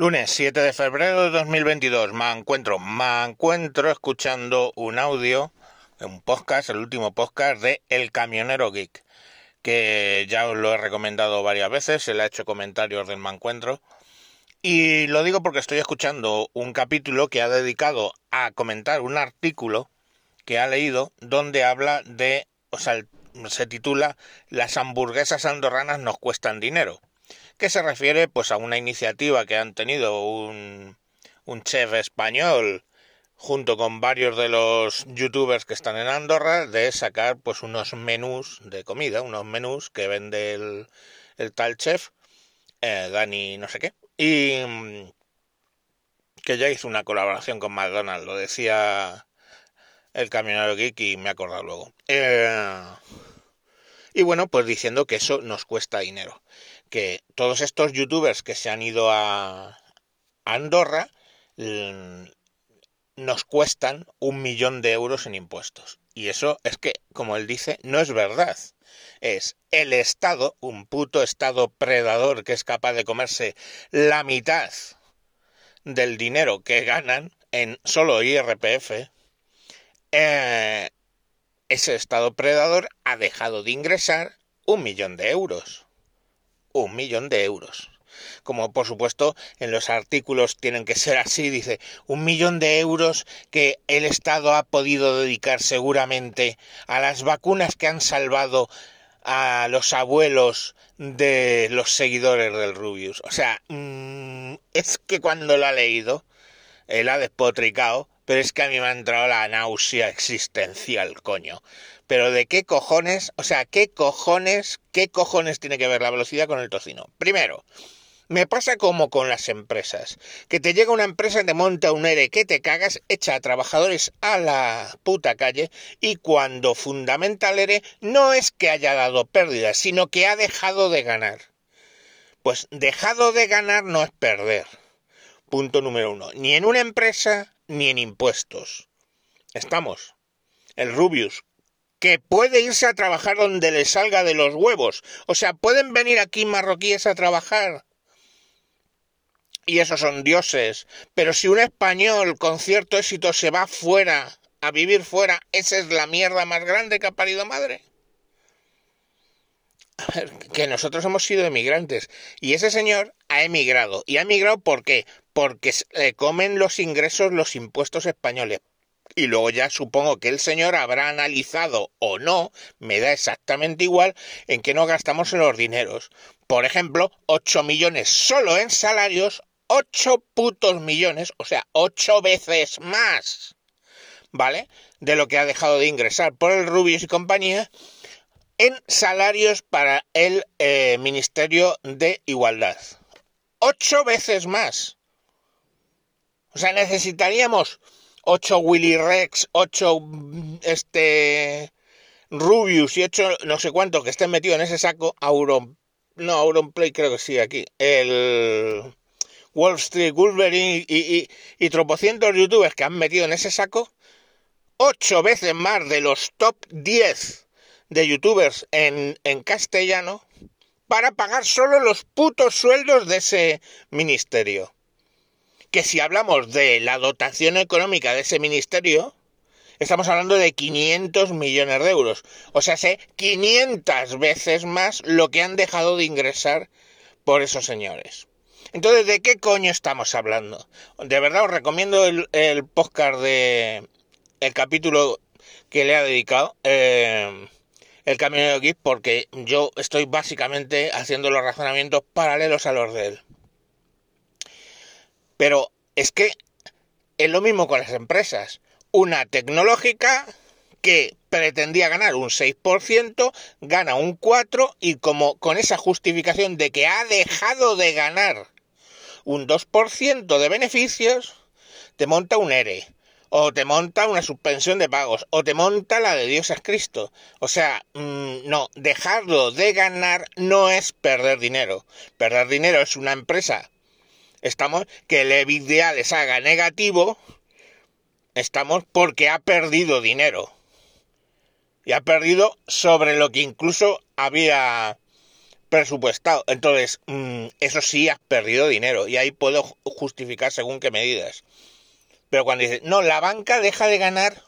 Lunes 7 de febrero de 2022. Me encuentro, me encuentro escuchando un audio, un podcast, el último podcast de El Camionero Geek, que ya os lo he recomendado varias veces, se le ha hecho comentarios del me encuentro. Y lo digo porque estoy escuchando un capítulo que ha dedicado a comentar un artículo que ha leído donde habla de, o sea, se titula Las hamburguesas andorranas nos cuestan dinero que se refiere pues a una iniciativa que han tenido un, un chef español junto con varios de los youtubers que están en Andorra de sacar pues unos menús de comida, unos menús que vende el, el tal chef, eh, Dani no sé qué, y mm, que ya hizo una colaboración con McDonald's, lo decía el camionero geek y me he acordado luego. Eh, y bueno, pues diciendo que eso nos cuesta dinero que todos estos youtubers que se han ido a Andorra mm, nos cuestan un millón de euros en impuestos. Y eso es que, como él dice, no es verdad. Es el Estado, un puto Estado predador que es capaz de comerse la mitad del dinero que ganan en solo IRPF. Eh, ese Estado predador ha dejado de ingresar un millón de euros un millón de euros. Como por supuesto en los artículos tienen que ser así, dice un millón de euros que el Estado ha podido dedicar seguramente a las vacunas que han salvado a los abuelos de los seguidores del Rubius. O sea, mm, es que cuando lo ha leído, él ha despotricado, pero es que a mí me ha entrado la náusea existencial, coño. Pero de qué cojones, o sea, qué cojones, qué cojones tiene que ver la velocidad con el tocino. Primero, me pasa como con las empresas, que te llega una empresa, te monta un ERE que te cagas, echa a trabajadores a la puta calle y cuando fundamenta el ERE no es que haya dado pérdidas, sino que ha dejado de ganar. Pues dejado de ganar no es perder. Punto número uno. Ni en una empresa ni en impuestos. Estamos. El Rubius, que puede irse a trabajar donde le salga de los huevos. O sea, pueden venir aquí marroquíes a trabajar. Y esos son dioses. Pero si un español con cierto éxito se va fuera, a vivir fuera, esa es la mierda más grande que ha parido madre. Que nosotros hemos sido emigrantes. Y ese señor ha emigrado. ¿Y ha emigrado por qué? Porque le comen los ingresos los impuestos españoles y luego ya supongo que el señor habrá analizado o no, me da exactamente igual, en qué no gastamos los dineros. Por ejemplo, 8 millones solo en salarios, 8 putos millones, o sea, 8 veces más, ¿vale? De lo que ha dejado de ingresar por el Rubius y compañía en salarios para el eh, Ministerio de Igualdad. 8 veces más. O sea, necesitaríamos 8 Willy Rex, 8 este Rubius y 8 no sé cuánto que estén metidos en ese saco, Auron, no, Auronplay creo que sí, aquí, el Wall Street, Wolverine y, y, y tropocientos youtubers que han metido en ese saco, 8 veces más de los top 10 de youtubers en, en castellano para pagar solo los putos sueldos de ese ministerio que si hablamos de la dotación económica de ese ministerio, estamos hablando de 500 millones de euros. O sea, sé 500 veces más lo que han dejado de ingresar por esos señores. Entonces, ¿de qué coño estamos hablando? De verdad os recomiendo el, el podcast de el capítulo que le ha dedicado eh, el camionero Geek porque yo estoy básicamente haciendo los razonamientos paralelos a los de él. Pero es que es lo mismo con las empresas. Una tecnológica que pretendía ganar un 6%, gana un 4% y como con esa justificación de que ha dejado de ganar un 2% de beneficios, te monta un ERE, o te monta una suspensión de pagos, o te monta la de Dios es Cristo. O sea, mmm, no, dejarlo de ganar no es perder dinero. Perder dinero es una empresa estamos que el EBITDA les haga negativo, estamos porque ha perdido dinero. Y ha perdido sobre lo que incluso había presupuestado. Entonces, mm, eso sí has perdido dinero y ahí puedo justificar según qué medidas. Pero cuando dices, no, la banca deja de ganar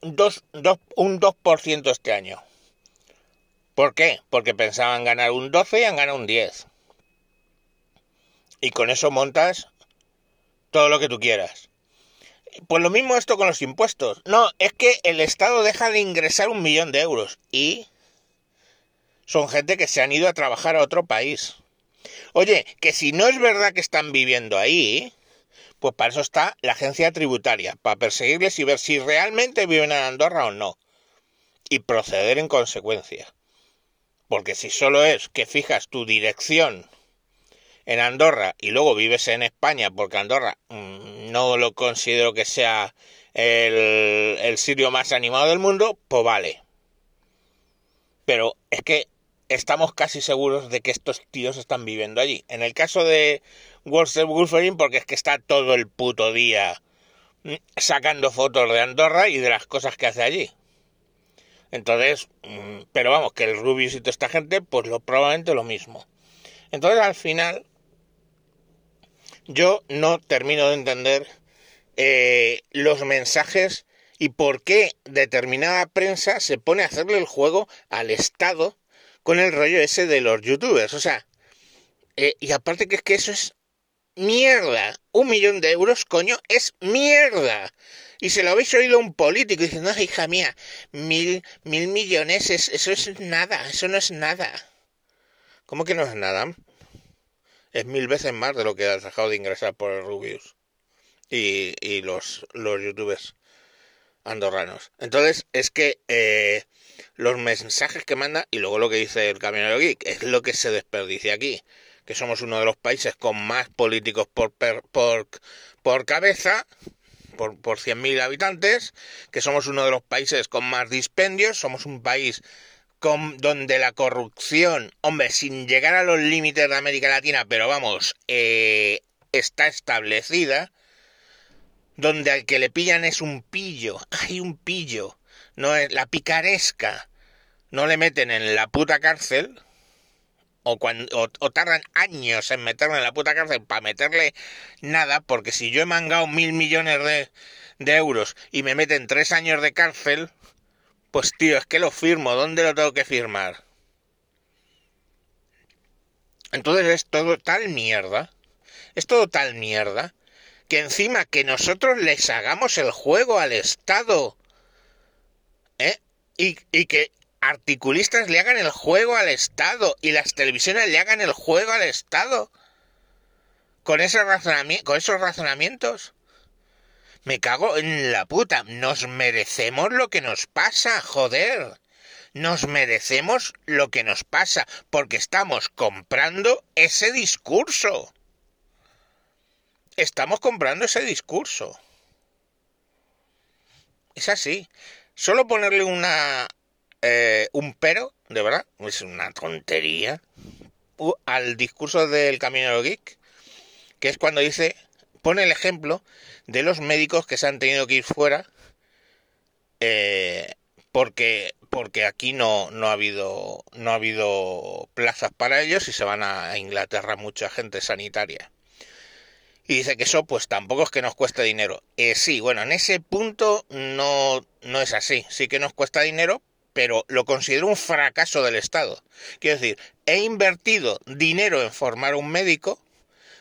dos, dos, un 2% este año. ¿Por qué? Porque pensaban ganar un 12 y han ganado un 10. Y con eso montas todo lo que tú quieras. Pues lo mismo esto con los impuestos. No, es que el Estado deja de ingresar un millón de euros y son gente que se han ido a trabajar a otro país. Oye, que si no es verdad que están viviendo ahí, pues para eso está la agencia tributaria, para perseguirles y ver si realmente viven en Andorra o no. Y proceder en consecuencia. Porque si solo es que fijas tu dirección en Andorra y luego vives en España, porque Andorra mm, no lo considero que sea el, el sitio más animado del mundo, pues vale. Pero es que estamos casi seguros de que estos tíos están viviendo allí. En el caso de Wolferine, porque es que está todo el puto día sacando fotos de Andorra y de las cosas que hace allí. Entonces, mm, pero vamos, que el Rubius y toda esta gente, pues lo, probablemente lo mismo. Entonces, al final, yo no termino de entender eh, los mensajes y por qué determinada prensa se pone a hacerle el juego al Estado con el rollo ese de los youtubers. O sea, eh, y aparte que es que eso es mierda. Un millón de euros, coño, es mierda. Y se lo habéis oído a un político diciendo, hija mía, mil, mil millones, eso es nada, eso no es nada. ¿Cómo que no es nada? Es mil veces más de lo que has dejado de ingresar por el Rubius y, y los, los youtubers andorranos. Entonces, es que eh, los mensajes que manda y luego lo que dice el camionero geek es lo que se desperdicia aquí. Que somos uno de los países con más políticos por, por, por cabeza, por, por 100.000 habitantes, que somos uno de los países con más dispendios, somos un país con, donde la corrupción, hombre, sin llegar a los límites de América Latina, pero vamos, eh, está establecida, donde al que le pillan es un pillo, hay un pillo, no es la picaresca, no le meten en la puta cárcel, o, tardan años en meterle en la puta cárcel para meterle nada, porque si yo he mangado mil millones de, de euros y me meten tres años de cárcel, pues tío, es que lo firmo, ¿dónde lo tengo que firmar? Entonces es todo tal mierda, es todo tal mierda, que encima que nosotros les hagamos el juego al Estado, ¿eh? Y, y que articulistas le hagan el juego al Estado y las televisiones le hagan el juego al Estado. Con, ese con esos razonamientos. Me cago en la puta. Nos merecemos lo que nos pasa, joder. Nos merecemos lo que nos pasa porque estamos comprando ese discurso. Estamos comprando ese discurso. Es así. Solo ponerle una eh, un pero, de verdad, es una tontería, al discurso del camionero geek, que es cuando dice, pone el ejemplo de los médicos que se han tenido que ir fuera eh, porque porque aquí no, no ha habido no ha habido plazas para ellos y se van a Inglaterra mucha gente sanitaria. Y dice que eso pues tampoco es que nos cueste dinero. Eh, sí bueno en ese punto no no es así. Sí que nos cuesta dinero pero lo considero un fracaso del Estado. Quiero decir, he invertido dinero en formar un médico,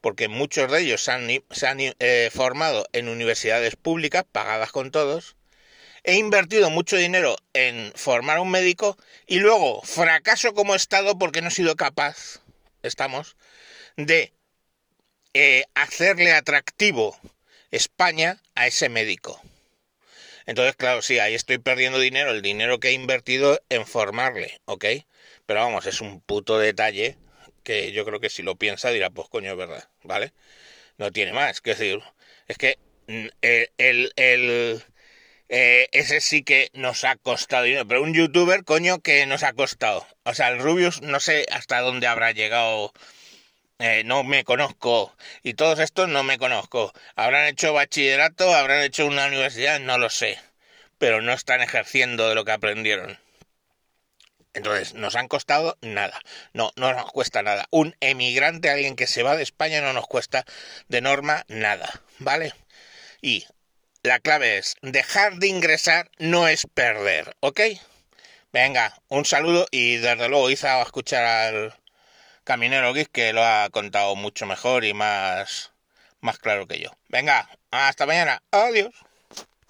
porque muchos de ellos se han, se han eh, formado en universidades públicas, pagadas con todos. He invertido mucho dinero en formar un médico y luego fracaso como Estado porque no he sido capaz, estamos, de eh, hacerle atractivo España a ese médico. Entonces, claro, sí, ahí estoy perdiendo dinero, el dinero que he invertido en formarle, ¿ok? Pero vamos, es un puto detalle que yo creo que si lo piensa dirá, pues coño, es verdad, ¿vale? No tiene más, que decir, es que mm, el, el, eh, ese sí que nos ha costado dinero, pero un youtuber, coño, que nos ha costado. O sea, el Rubius no sé hasta dónde habrá llegado eh, no me conozco y todos estos no me conozco. Habrán hecho bachillerato, habrán hecho una universidad, no lo sé, pero no están ejerciendo de lo que aprendieron. Entonces, nos han costado nada. No, no nos cuesta nada. Un emigrante, alguien que se va de España, no nos cuesta de norma nada. ¿Vale? Y la clave es, dejar de ingresar no es perder, ¿ok? Venga, un saludo y desde luego Iza a escuchar al Caminero Geek que lo ha contado mucho mejor y más, más claro que yo. Venga, hasta mañana. Adiós.